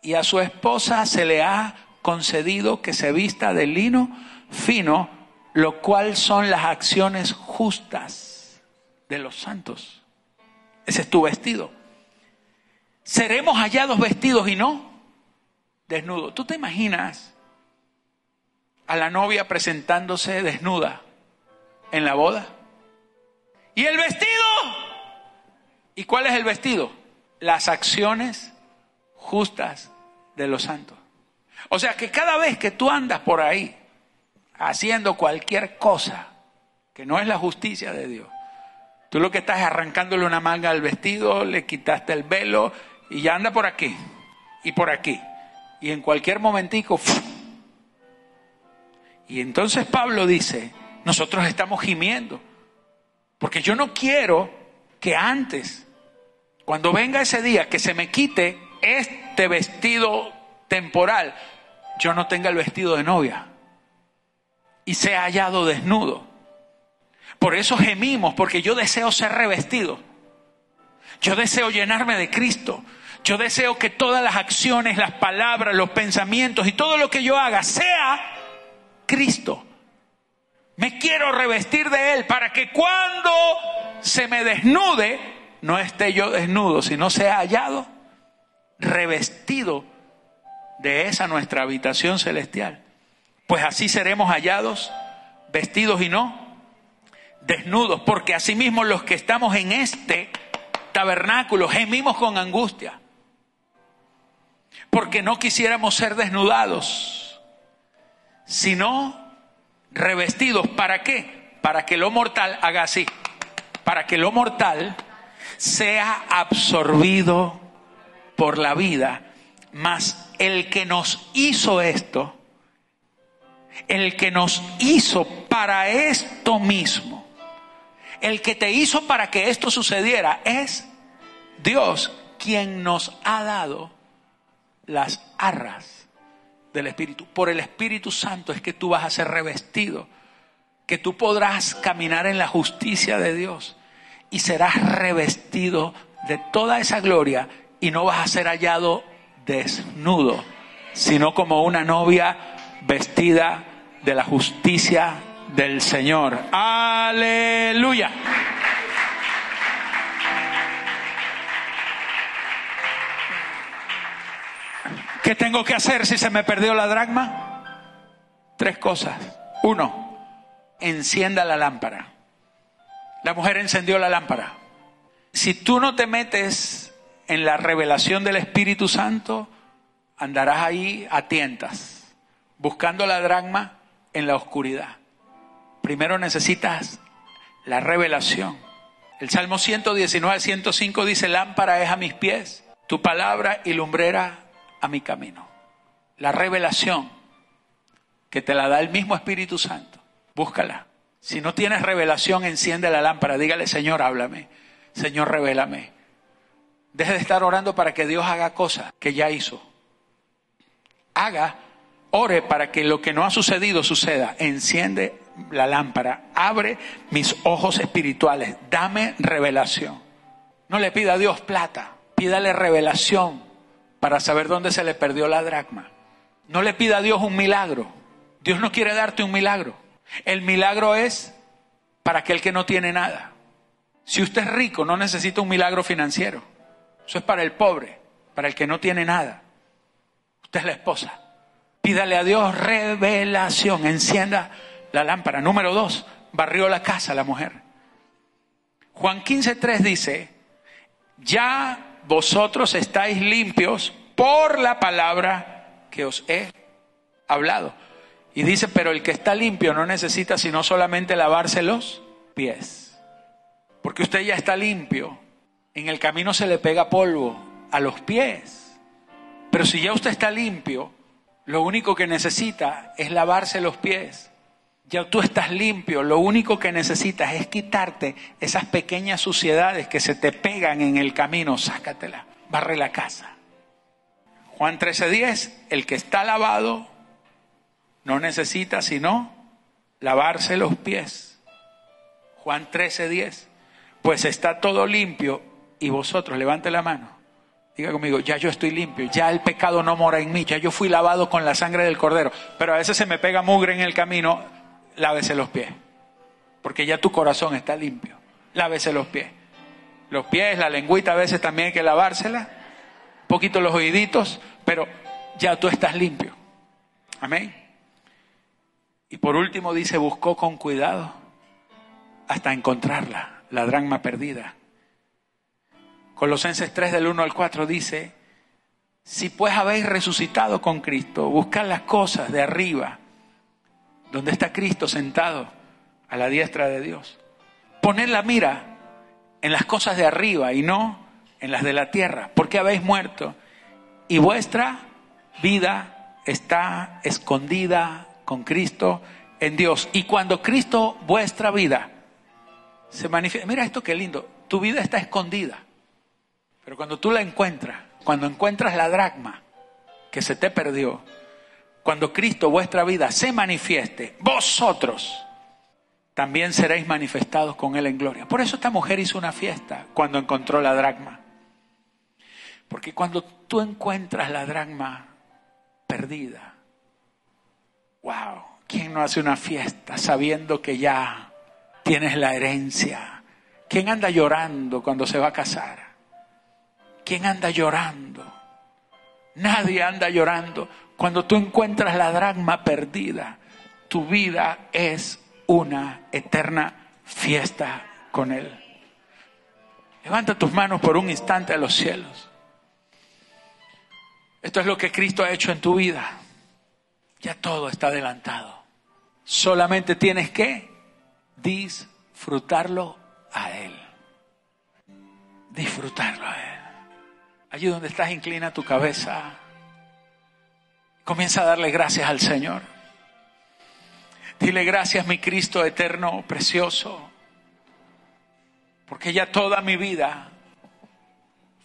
y a su esposa se le ha concedido que se vista de lino fino, lo cual son las acciones justas de los santos. Ese es tu vestido. Seremos hallados vestidos y no desnudos. ¿Tú te imaginas a la novia presentándose desnuda en la boda? ¿Y el vestido? ¿Y cuál es el vestido? Las acciones justas de los santos. O sea que cada vez que tú andas por ahí haciendo cualquier cosa que no es la justicia de Dios, tú lo que estás es arrancándole una manga al vestido, le quitaste el velo y ya anda por aquí y por aquí. Y en cualquier momentico... Y entonces Pablo dice, nosotros estamos gimiendo, porque yo no quiero que antes, cuando venga ese día, que se me quite este vestido temporal, yo no tenga el vestido de novia y sea hallado desnudo. Por eso gemimos, porque yo deseo ser revestido. Yo deseo llenarme de Cristo. Yo deseo que todas las acciones, las palabras, los pensamientos y todo lo que yo haga sea Cristo. Me quiero revestir de Él para que cuando se me desnude, no esté yo desnudo, sino sea hallado revestido de esa nuestra habitación celestial. Pues así seremos hallados vestidos y no desnudos, porque asimismo los que estamos en este tabernáculo gemimos con angustia, porque no quisiéramos ser desnudados, sino revestidos. ¿Para qué? Para que lo mortal haga así, para que lo mortal sea absorbido por la vida, mas el que nos hizo esto, el que nos hizo para esto mismo, el que te hizo para que esto sucediera, es Dios quien nos ha dado las arras del Espíritu. Por el Espíritu Santo es que tú vas a ser revestido, que tú podrás caminar en la justicia de Dios y serás revestido de toda esa gloria y no vas a ser hallado desnudo, sino como una novia vestida de la justicia del Señor. Aleluya. ¿Qué tengo que hacer si se me perdió la dragma? Tres cosas. Uno, encienda la lámpara. La mujer encendió la lámpara. Si tú no te metes en la revelación del Espíritu Santo, andarás ahí a tientas, buscando la dragma en la oscuridad. Primero necesitas la revelación. El Salmo 119, 105 dice, lámpara es a mis pies, tu palabra y lumbrera a mi camino. La revelación que te la da el mismo Espíritu Santo, búscala. Si no tienes revelación, enciende la lámpara, dígale, Señor, háblame, Señor, revélame. Deje de estar orando para que Dios haga cosas que ya hizo. Haga, ore para que lo que no ha sucedido suceda. Enciende la lámpara, abre mis ojos espirituales, dame revelación. No le pida a Dios plata, pídale revelación para saber dónde se le perdió la dracma. No le pida a Dios un milagro. Dios no quiere darte un milagro. El milagro es para aquel que no tiene nada. Si usted es rico, no necesita un milagro financiero. Eso es para el pobre, para el que no tiene nada. Usted es la esposa. Pídale a Dios revelación. Encienda la lámpara. Número dos, barrió la casa la mujer. Juan 15.3 dice, ya vosotros estáis limpios por la palabra que os he hablado. Y dice, pero el que está limpio no necesita sino solamente lavarse los pies. Porque usted ya está limpio. En el camino se le pega polvo a los pies. Pero si ya usted está limpio, lo único que necesita es lavarse los pies. Ya tú estás limpio, lo único que necesitas es quitarte esas pequeñas suciedades que se te pegan en el camino, sácatela, barre la casa. Juan 13:10, el que está lavado no necesita sino lavarse los pies. Juan 13:10, pues está todo limpio y vosotros, levante la mano, diga conmigo, ya yo estoy limpio, ya el pecado no mora en mí, ya yo fui lavado con la sangre del cordero, pero a veces se me pega mugre en el camino, lávese los pies, porque ya tu corazón está limpio. Lávese los pies. Los pies, la lengüita a veces también hay que lavársela, un poquito los oíditos, pero ya tú estás limpio. Amén. Y por último dice, buscó con cuidado hasta encontrarla, la dragma perdida. Colosenses 3 del 1 al 4 dice, si pues habéis resucitado con Cristo, buscad las cosas de arriba donde está Cristo sentado a la diestra de Dios. Poned la mira en las cosas de arriba y no en las de la tierra, porque habéis muerto y vuestra vida está escondida con Cristo en Dios. Y cuando Cristo, vuestra vida, se manifiesta, mira esto qué lindo, tu vida está escondida, pero cuando tú la encuentras, cuando encuentras la dracma que se te perdió, cuando Cristo vuestra vida se manifieste, vosotros también seréis manifestados con Él en gloria. Por eso esta mujer hizo una fiesta cuando encontró la dracma. Porque cuando tú encuentras la dracma perdida, wow, ¿quién no hace una fiesta sabiendo que ya tienes la herencia? ¿Quién anda llorando cuando se va a casar? ¿Quién anda llorando? Nadie anda llorando. Cuando tú encuentras la dragma perdida, tu vida es una eterna fiesta con Él. Levanta tus manos por un instante a los cielos. Esto es lo que Cristo ha hecho en tu vida. Ya todo está adelantado. Solamente tienes que disfrutarlo a Él. Disfrutarlo a Él. Allí donde estás, inclina tu cabeza. Comienza a darle gracias al Señor. Dile gracias, mi Cristo eterno, precioso, porque ya toda mi vida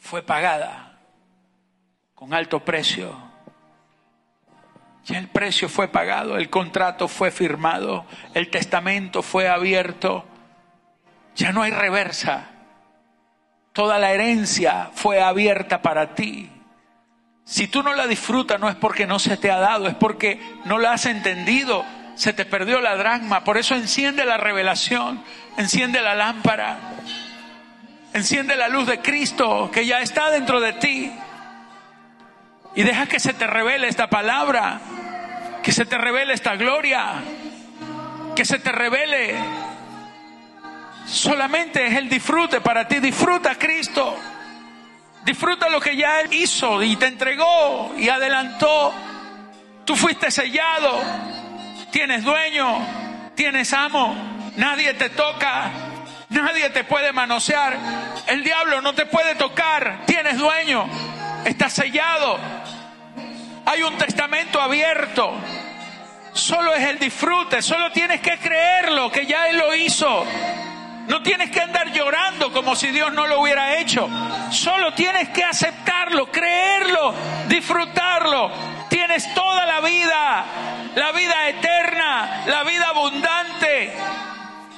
fue pagada con alto precio. Ya el precio fue pagado, el contrato fue firmado, el testamento fue abierto. Ya no hay reversa. Toda la herencia fue abierta para ti. Si tú no la disfrutas no es porque no se te ha dado, es porque no la has entendido, se te perdió la dragma. Por eso enciende la revelación, enciende la lámpara, enciende la luz de Cristo que ya está dentro de ti. Y deja que se te revele esta palabra, que se te revele esta gloria, que se te revele. Solamente es el disfrute para ti. Disfruta Cristo. Disfruta lo que ya Él hizo y te entregó y adelantó. Tú fuiste sellado, tienes dueño, tienes amo, nadie te toca, nadie te puede manosear, el diablo no te puede tocar, tienes dueño, estás sellado, hay un testamento abierto. Solo es el disfrute, solo tienes que creerlo, que ya Él lo hizo. No tienes que andar llorando como si Dios no lo hubiera hecho. Solo tienes que aceptarlo, creerlo, disfrutarlo. Tienes toda la vida, la vida eterna, la vida abundante.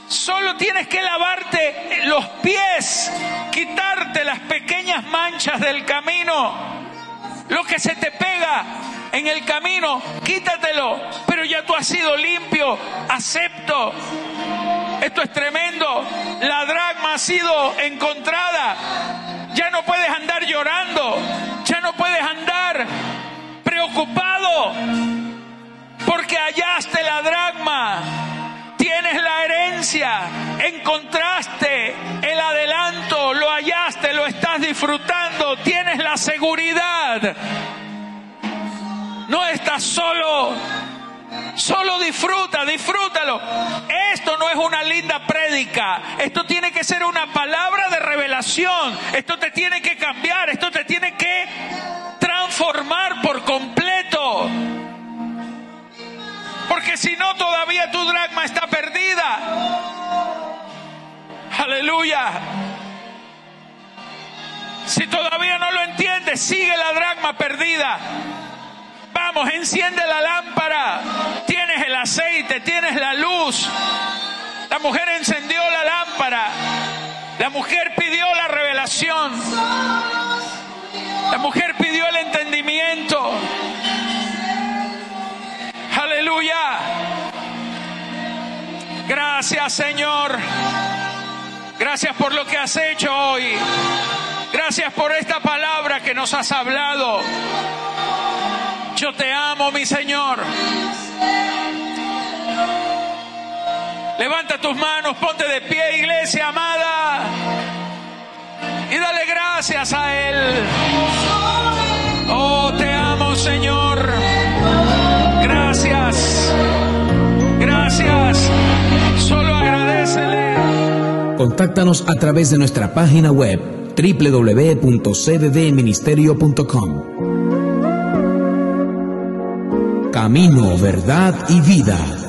Solo tienes que lavarte los pies, quitarte las pequeñas manchas del camino Lo que se te pega en el camino, quítatelo. Pero ya tú has sido limpio, acepto. Esto es tremendo. La dragma ha sido encontrada. Ya no puedes andar llorando. Ya no puedes andar preocupado. Porque hallaste la dragma. Tienes la herencia. Encontraste el adelanto. Lo hallaste. Lo estás disfrutando. Tienes la seguridad. No estás solo. Solo disfruta, disfrútalo. Esto no es una linda prédica. Esto tiene que ser una palabra de revelación. Esto te tiene que cambiar. Esto te tiene que transformar por completo. Porque si no, todavía tu dragma está perdida. Aleluya. Si todavía no lo entiendes, sigue la dragma perdida. Enciende la lámpara. Tienes el aceite, tienes la luz. La mujer encendió la lámpara. La mujer pidió la revelación. La mujer pidió el entendimiento. Aleluya. Gracias Señor. Gracias por lo que has hecho hoy. Gracias por esta palabra que nos has hablado. Yo te amo, mi Señor. Levanta tus manos, ponte de pie, iglesia amada. Y dale gracias a Él. Oh, te amo, Señor. Gracias. Gracias. Solo agradecele. Contáctanos a través de nuestra página web www.cddministerio.com. Camino, verdad y vida.